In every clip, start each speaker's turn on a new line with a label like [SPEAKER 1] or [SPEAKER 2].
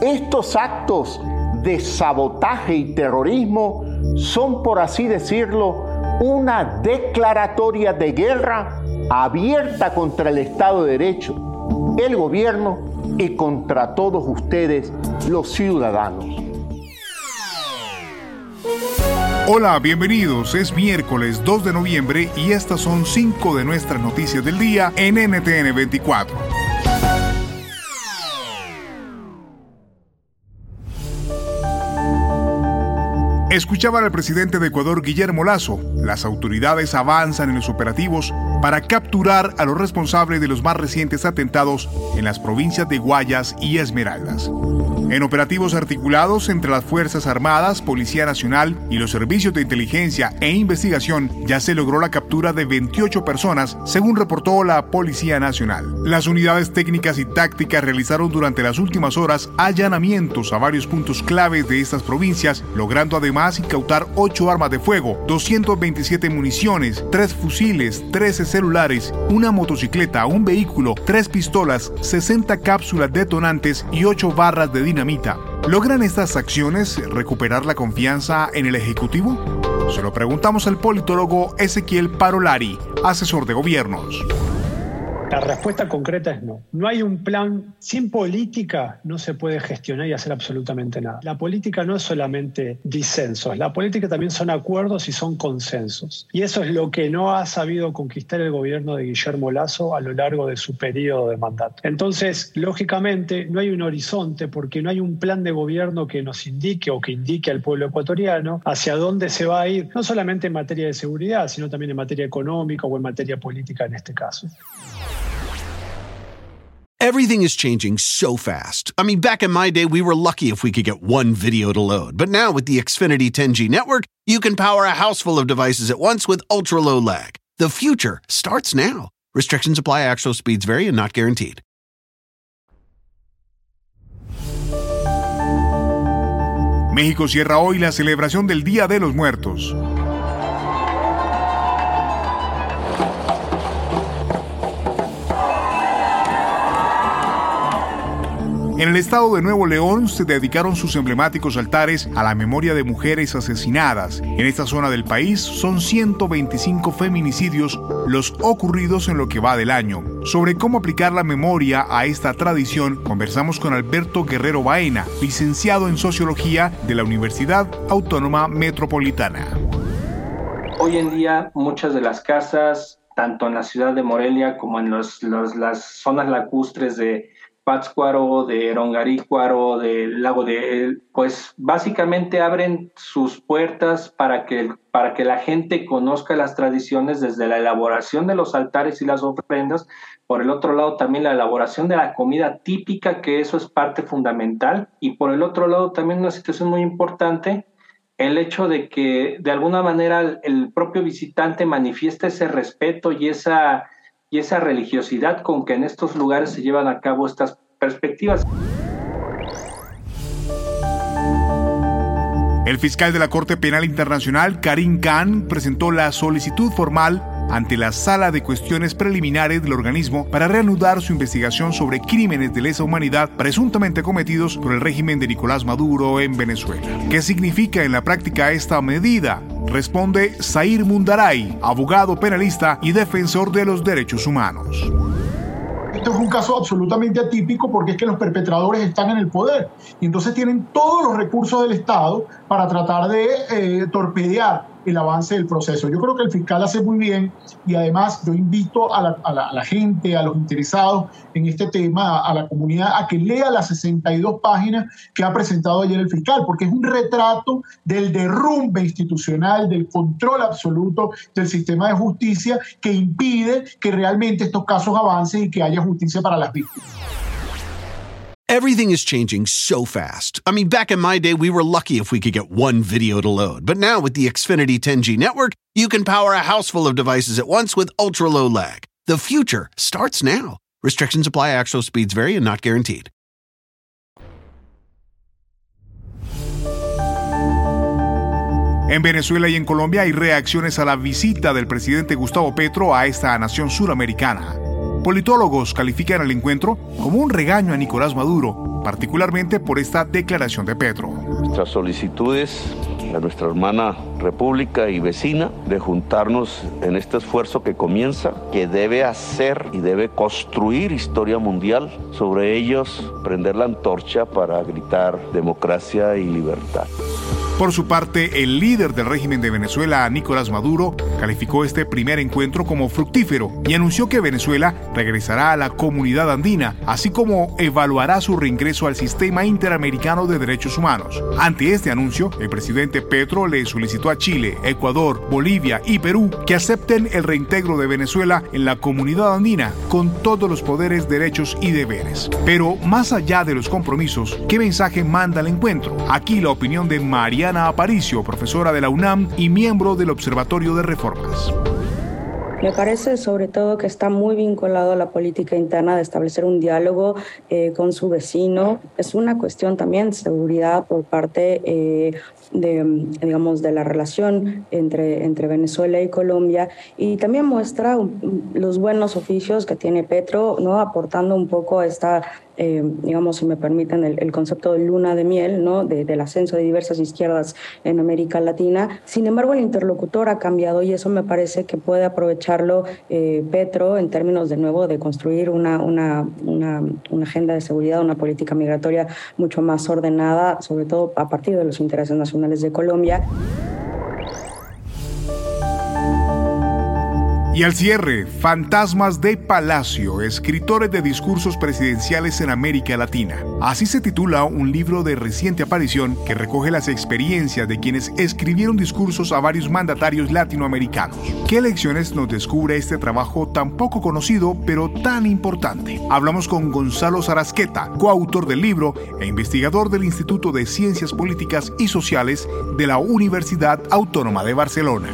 [SPEAKER 1] Estos actos de sabotaje y terrorismo son, por así decirlo, una declaratoria de guerra abierta contra el Estado de Derecho, el gobierno y contra todos ustedes, los ciudadanos.
[SPEAKER 2] Hola, bienvenidos. Es miércoles 2 de noviembre y estas son cinco de nuestras noticias del día en NTN 24. Escuchaban al presidente de Ecuador, Guillermo Lazo. Las autoridades avanzan en los operativos para capturar a los responsables de los más recientes atentados en las provincias de Guayas y Esmeraldas. En operativos articulados entre las Fuerzas Armadas, Policía Nacional y los servicios de inteligencia e investigación, ya se logró la captura de 28 personas, según reportó la Policía Nacional. Las unidades técnicas y tácticas realizaron durante las últimas horas allanamientos a varios puntos claves de estas provincias, logrando además incautar 8 armas de fuego, 227 municiones, 3 fusiles, 13 celulares, una motocicleta, un vehículo, 3 pistolas, 60 cápsulas detonantes y 8 barras de dinamita. ¿Logran estas acciones recuperar la confianza en el Ejecutivo? Se lo preguntamos al politólogo Ezequiel Parolari, asesor de gobiernos.
[SPEAKER 3] La respuesta concreta es no. No hay un plan. Sin política no se puede gestionar y hacer absolutamente nada. La política no es solamente disensos. La política también son acuerdos y son consensos. Y eso es lo que no ha sabido conquistar el gobierno de Guillermo Lazo a lo largo de su periodo de mandato. Entonces, lógicamente, no hay un horizonte porque no hay un plan de gobierno que nos indique o que indique al pueblo ecuatoriano hacia dónde se va a ir, no solamente en materia de seguridad, sino también en materia económica o en materia política en este caso.
[SPEAKER 4] Everything is changing so fast. I mean, back in my day, we were lucky if we could get one video to load. But now with the Xfinity 10G network, you can power a house full of devices at once with ultra low lag. The future starts now. Restrictions apply, actual speeds vary and not guaranteed.
[SPEAKER 2] México cierra hoy la celebración del Día de los Muertos. En el estado de Nuevo León se dedicaron sus emblemáticos altares a la memoria de mujeres asesinadas. En esta zona del país son 125 feminicidios los ocurridos en lo que va del año. Sobre cómo aplicar la memoria a esta tradición, conversamos con Alberto Guerrero Baena, licenciado en Sociología de la Universidad Autónoma Metropolitana.
[SPEAKER 5] Hoy en día muchas de las casas, tanto en la ciudad de Morelia como en las zonas lacustres de Pátzcuaro, de Rongarícuaro, del lago de, pues básicamente abren sus puertas para que, para que la gente conozca las tradiciones desde la elaboración de los altares y las ofrendas, por el otro lado también la elaboración de la comida típica, que eso es parte fundamental, y por el otro lado también una situación muy importante, el hecho de que de alguna manera el propio visitante manifieste ese respeto y esa y esa religiosidad con que en estos lugares se llevan a cabo estas perspectivas.
[SPEAKER 2] El fiscal de la Corte Penal Internacional, Karim Khan, presentó la solicitud formal ante la Sala de Cuestiones Preliminares del organismo para reanudar su investigación sobre crímenes de lesa humanidad presuntamente cometidos por el régimen de Nicolás Maduro en Venezuela. ¿Qué significa en la práctica esta medida? Responde Zair Mundaray, abogado penalista y defensor de los derechos humanos.
[SPEAKER 6] Esto es un caso absolutamente atípico porque es que los perpetradores están en el poder y entonces tienen todos los recursos del Estado para tratar de eh, torpedear el avance del proceso. Yo creo que el fiscal hace muy bien y además yo invito a la, gente, a los interesados en este tema, a, la comunidad, a que lea las 62 páginas que ha presentado ayer el fiscal, porque es un retrato del derrumbe institucional, del control absoluto del sistema de justicia que impide que realmente estos casos avancen y que haya justicia para las víctimas.
[SPEAKER 4] Everything is changing so fast. I mean, back in my day, we were lucky if we could get one video to load. But now with the Xfinity 10G network, you can power a house full of devices at once with ultra low lag. The future starts now. Restrictions apply, actual speeds vary and not guaranteed.
[SPEAKER 2] En Venezuela y en Colombia hay reacciones a la visita del presidente Gustavo Petro a esta nación suramericana. Politólogos califican el encuentro como un regaño a Nicolás Maduro, particularmente por esta declaración de Petro.
[SPEAKER 7] Nuestras solicitudes a nuestra hermana república y vecina de juntarnos en este esfuerzo que comienza, que debe hacer y debe construir historia mundial. Sobre ellos prender la antorcha para gritar democracia y libertad.
[SPEAKER 2] Por su parte, el líder del régimen de Venezuela, Nicolás Maduro, calificó este primer encuentro como fructífero y anunció que Venezuela regresará a la comunidad andina, así como evaluará su reingreso al sistema interamericano de derechos humanos. Ante este anuncio, el presidente Petro le solicitó a Chile, Ecuador, Bolivia y Perú que acepten el reintegro de Venezuela en la comunidad andina con todos los poderes, derechos y deberes. Pero más allá de los compromisos, ¿qué mensaje manda el encuentro? Aquí la opinión de María Ana Aparicio, profesora de la UNAM y miembro del Observatorio de Reformas.
[SPEAKER 8] Me parece sobre todo que está muy vinculado a la política interna de establecer un diálogo eh, con su vecino. Es una cuestión también de seguridad por parte eh, de, digamos, de la relación entre, entre Venezuela y Colombia y también muestra los buenos oficios que tiene Petro, ¿no? aportando un poco esta eh, digamos, si me permiten, el, concepto de luna de miel, ¿no? del ascenso de diversas izquierdas en América Latina. Sin embargo, el interlocutor ha cambiado y eso me parece que puede aprovecharlo eh, Petro en términos, de nuevo, de construir una, una, una agenda de seguridad, una política migratoria mucho más ordenada, sobre todo a partir de los intereses nacionales de Colombia.
[SPEAKER 2] Y al cierre, Fantasmas de Palacio, escritores de discursos presidenciales en América Latina. Así se titula un libro de reciente aparición que recoge las experiencias de quienes escribieron discursos a varios mandatarios latinoamericanos. ¿Qué lecciones nos descubre este trabajo tan poco conocido pero tan importante? Hablamos con Gonzalo Sarasqueta, coautor del libro e investigador del Instituto de Ciencias Políticas y Sociales de la Universidad Autónoma de Barcelona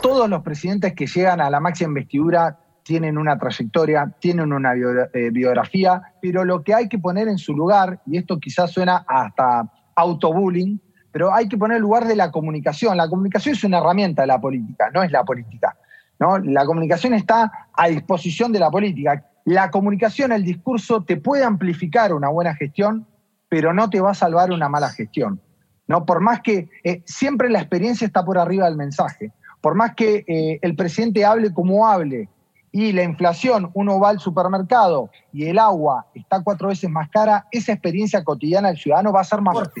[SPEAKER 9] todos los presidentes que llegan a la máxima investidura tienen una trayectoria, tienen una eh, biografía, pero lo que hay que poner en su lugar, y esto quizás suena hasta autobullying, pero hay que poner el lugar de la comunicación. La comunicación es una herramienta de la política, no es la política. ¿no? La comunicación está a disposición de la política. La comunicación, el discurso, te puede amplificar una buena gestión, pero no te va a salvar una mala gestión. ¿no? Por más que eh, siempre la experiencia está por arriba del mensaje por más que eh, el presidente hable como hable y la inflación, uno va al supermercado y el agua está cuatro veces más cara, esa experiencia cotidiana del ciudadano va a ser más fuerte.